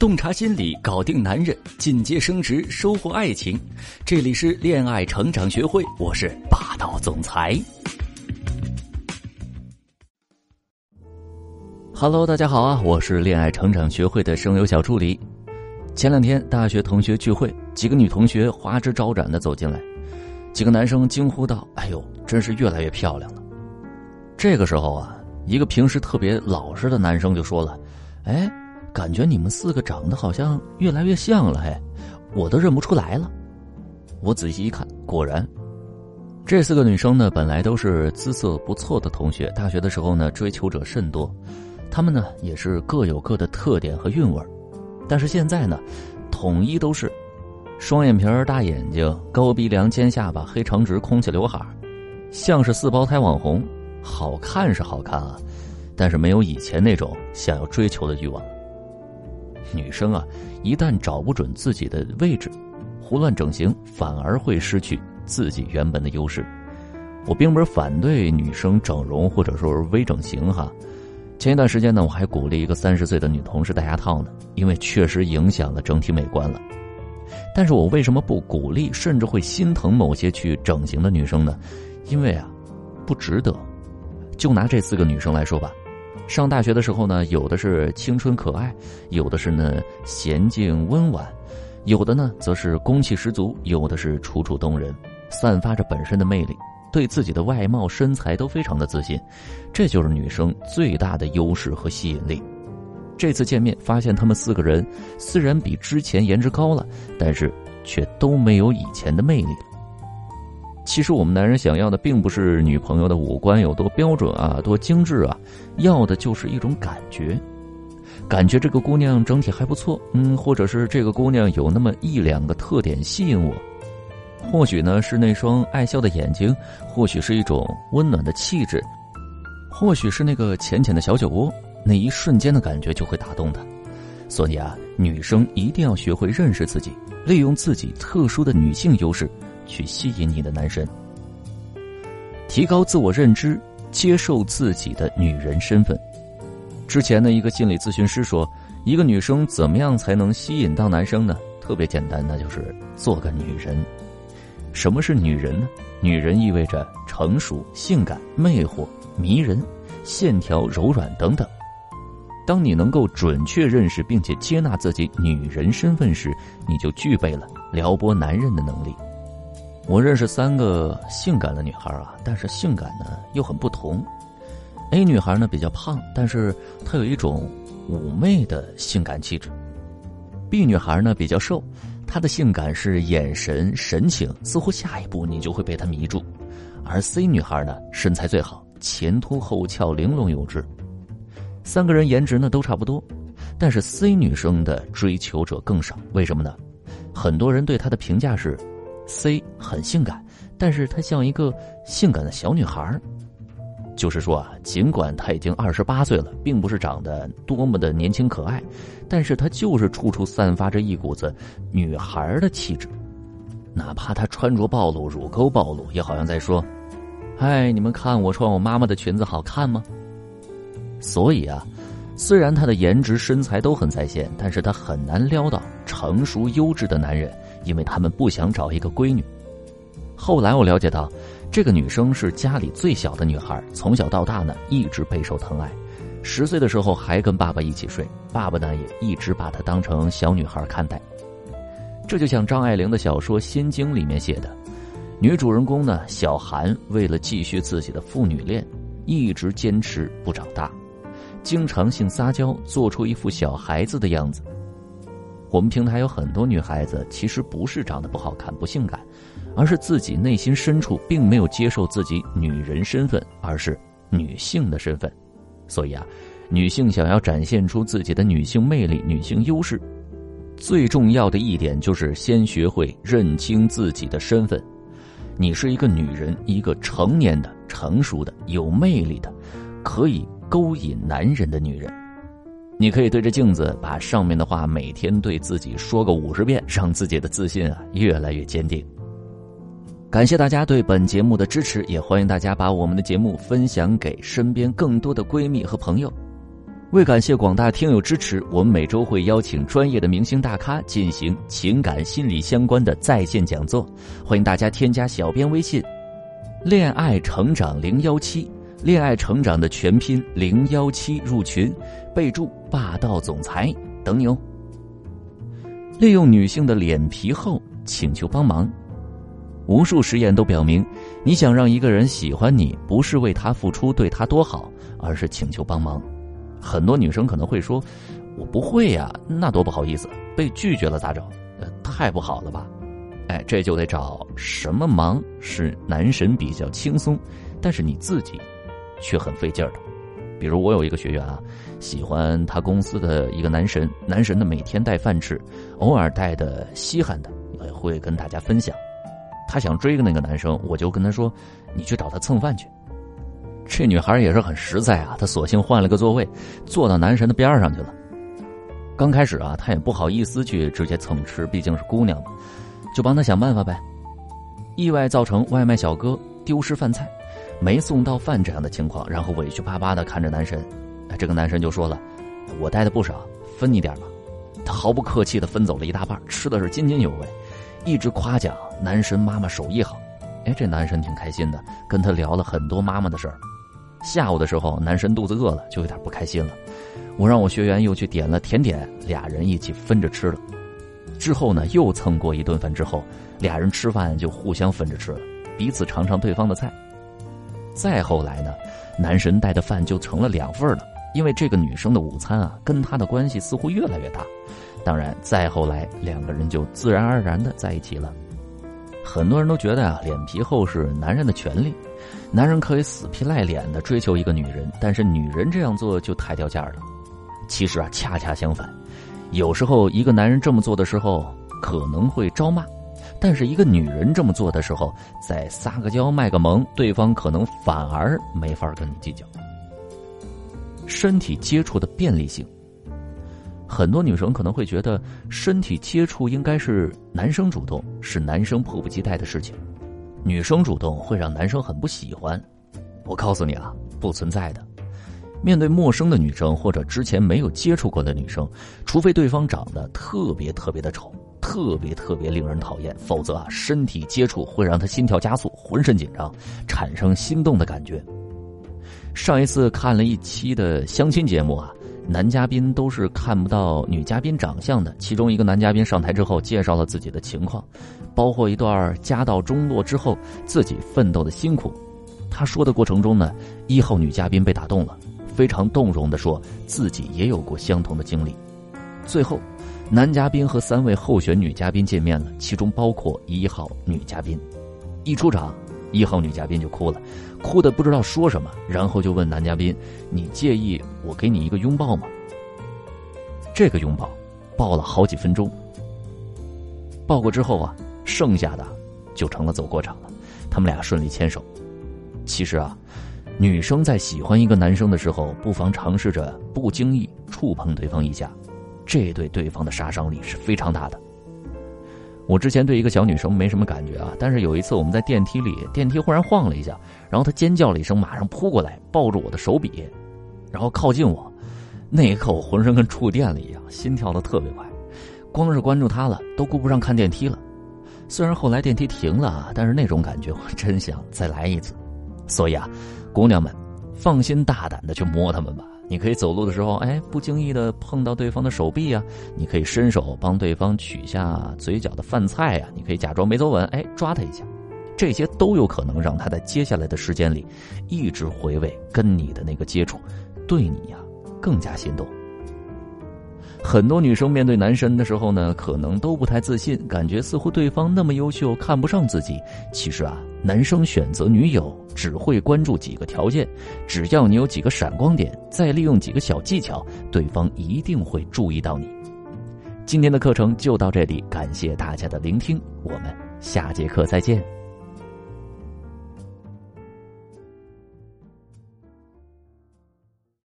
洞察心理，搞定男人，进阶升职，收获爱情。这里是恋爱成长学会，我是霸道总裁。Hello，大家好啊，我是恋爱成长学会的声优小助理。前两天大学同学聚会，几个女同学花枝招展的走进来，几个男生惊呼道：“哎呦，真是越来越漂亮了！”这个时候啊，一个平时特别老实的男生就说了：“哎。”感觉你们四个长得好像越来越像了，嘿，我都认不出来了。我仔细一看，果然，这四个女生呢，本来都是姿色不错的同学，大学的时候呢，追求者甚多，她们呢也是各有各的特点和韵味但是现在呢，统一都是双眼皮大眼睛、高鼻梁、尖下巴、黑长直、空气刘海像是四胞胎网红，好看是好看啊，但是没有以前那种想要追求的欲望。女生啊，一旦找不准自己的位置，胡乱整形反而会失去自己原本的优势。我并不是反对女生整容或者说是微整形哈。前一段时间呢，我还鼓励一个三十岁的女同事戴牙套呢，因为确实影响了整体美观了。但是我为什么不鼓励，甚至会心疼某些去整形的女生呢？因为啊，不值得。就拿这四个女生来说吧。上大学的时候呢，有的是青春可爱，有的是呢娴静温婉，有的呢则是攻气十足，有的是楚楚动人，散发着本身的魅力，对自己的外貌身材都非常的自信，这就是女生最大的优势和吸引力。这次见面发现，他们四个人虽然比之前颜值高了，但是却都没有以前的魅力。其实我们男人想要的并不是女朋友的五官有多标准啊，多精致啊，要的就是一种感觉，感觉这个姑娘整体还不错，嗯，或者是这个姑娘有那么一两个特点吸引我，或许呢是那双爱笑的眼睛，或许是一种温暖的气质，或许是那个浅浅的小酒窝，那一瞬间的感觉就会打动他。所以啊，女生一定要学会认识自己，利用自己特殊的女性优势。去吸引你的男神，提高自我认知，接受自己的女人身份。之前的一个心理咨询师说，一个女生怎么样才能吸引到男生呢？特别简单，那就是做个女人。什么是女人呢？女人意味着成熟、性感、魅惑、迷人、线条柔软等等。当你能够准确认识并且接纳自己女人身份时，你就具备了撩拨男人的能力。我认识三个性感的女孩啊，但是性感呢又很不同。A 女孩呢比较胖，但是她有一种妩媚的性感气质。B 女孩呢比较瘦，她的性感是眼神神情，似乎下一步你就会被她迷住。而 C 女孩呢身材最好，前凸后翘，玲珑有致。三个人颜值呢都差不多，但是 C 女生的追求者更少，为什么呢？很多人对她的评价是。C 很性感，但是她像一个性感的小女孩就是说啊，尽管她已经二十八岁了，并不是长得多么的年轻可爱，但是她就是处处散发着一股子女孩的气质。哪怕她穿着暴露，乳沟暴露，也好像在说：“嗨，你们看我穿我妈妈的裙子好看吗？”所以啊，虽然她的颜值身材都很在线，但是她很难撩到成熟优质的男人。因为他们不想找一个闺女。后来我了解到，这个女生是家里最小的女孩，从小到大呢一直备受疼爱。十岁的时候还跟爸爸一起睡，爸爸呢也一直把她当成小女孩看待。这就像张爱玲的小说《心经》里面写的，女主人公呢小韩为了继续自己的父女恋，一直坚持不长大，经常性撒娇，做出一副小孩子的样子。我们平台有很多女孩子，其实不是长得不好看、不性感，而是自己内心深处并没有接受自己女人身份，而是女性的身份。所以啊，女性想要展现出自己的女性魅力、女性优势，最重要的一点就是先学会认清自己的身份。你是一个女人，一个成年的、成熟的、有魅力的，可以勾引男人的女人。你可以对着镜子把上面的话每天对自己说个五十遍，让自己的自信啊越来越坚定。感谢大家对本节目的支持，也欢迎大家把我们的节目分享给身边更多的闺蜜和朋友。为感谢广大听友支持，我们每周会邀请专业的明星大咖进行情感心理相关的在线讲座，欢迎大家添加小编微信“恋爱成长零幺七”，恋爱成长的全拼零幺七入群，备注“霸道总裁”等你哦。利用女性的脸皮厚请求帮忙，无数实验都表明，你想让一个人喜欢你，不是为他付出对他多好，而是请求帮忙。很多女生可能会说：“我不会呀，那多不好意思，被拒绝了咋整？太不好了吧？”哎，这就得找什么忙是男神比较轻松，但是你自己却很费劲儿的。比如我有一个学员啊，喜欢他公司的一个男神，男神呢每天带饭吃，偶尔带的稀罕的也会跟大家分享。他想追个那个男生，我就跟他说：“你去找他蹭饭去。”这女孩也是很实在啊，她索性换了个座位，坐到男神的边上去了。刚开始啊，她也不好意思去直接蹭吃，毕竟是姑娘嘛，就帮他想办法呗。意外造成外卖小哥丢失饭菜，没送到饭这样的情况，然后委屈巴巴的看着男神。这个男神就说了：“我带的不少，分你点吧。”他毫不客气的分走了一大半，吃的是津津有味，一直夸奖男神妈妈手艺好。哎，这男神挺开心的，跟他聊了很多妈妈的事儿。下午的时候，男神肚子饿了，就有点不开心了。我让我学员又去点了甜点，俩人一起分着吃了。之后呢，又蹭过一顿饭之后，俩人吃饭就互相分着吃了，彼此尝尝对方的菜。再后来呢，男神带的饭就成了两份了，因为这个女生的午餐啊，跟他的关系似乎越来越大。当然，再后来两个人就自然而然的在一起了。很多人都觉得啊，脸皮厚是男人的权利。男人可以死皮赖脸的追求一个女人，但是女人这样做就太掉价了。其实啊，恰恰相反，有时候一个男人这么做的时候可能会招骂，但是一个女人这么做的时候，再撒个娇卖个萌，对方可能反而没法跟你计较。身体接触的便利性，很多女生可能会觉得身体接触应该是男生主动，是男生迫不及待的事情。女生主动会让男生很不喜欢，我告诉你啊，不存在的。面对陌生的女生或者之前没有接触过的女生，除非对方长得特别特别的丑，特别特别令人讨厌，否则啊，身体接触会让他心跳加速，浑身紧张，产生心动的感觉。上一次看了一期的相亲节目啊。男嘉宾都是看不到女嘉宾长相的。其中一个男嘉宾上台之后，介绍了自己的情况，包括一段家道中落之后自己奋斗的辛苦。他说的过程中呢，一号女嘉宾被打动了，非常动容的说自己也有过相同的经历。最后，男嘉宾和三位候选女嘉宾见面了，其中包括一号女嘉宾。一出场。一号女嘉宾就哭了，哭的不知道说什么，然后就问男嘉宾：“你介意我给你一个拥抱吗？”这个拥抱，抱了好几分钟。抱过之后啊，剩下的就成了走过场了。他们俩顺利牵手。其实啊，女生在喜欢一个男生的时候，不妨尝试着不经意触碰对方一下，这对对方的杀伤力是非常大的。我之前对一个小女生没什么感觉啊，但是有一次我们在电梯里，电梯忽然晃了一下，然后她尖叫了一声，马上扑过来抱住我的手臂，然后靠近我。那一刻我浑身跟触电了一样，心跳的特别快，光是关注她了都顾不上看电梯了。虽然后来电梯停了，但是那种感觉我真想再来一次。所以啊，姑娘们，放心大胆的去摸他们吧。你可以走路的时候，哎，不经意的碰到对方的手臂啊；你可以伸手帮对方取下嘴角的饭菜啊；你可以假装没走稳，哎，抓他一下，这些都有可能让他在接下来的时间里一直回味跟你的那个接触，对你呀更加心动。很多女生面对男神的时候呢，可能都不太自信，感觉似乎对方那么优秀，看不上自己。其实啊，男生选择女友只会关注几个条件，只要你有几个闪光点，再利用几个小技巧，对方一定会注意到你。今天的课程就到这里，感谢大家的聆听，我们下节课再见。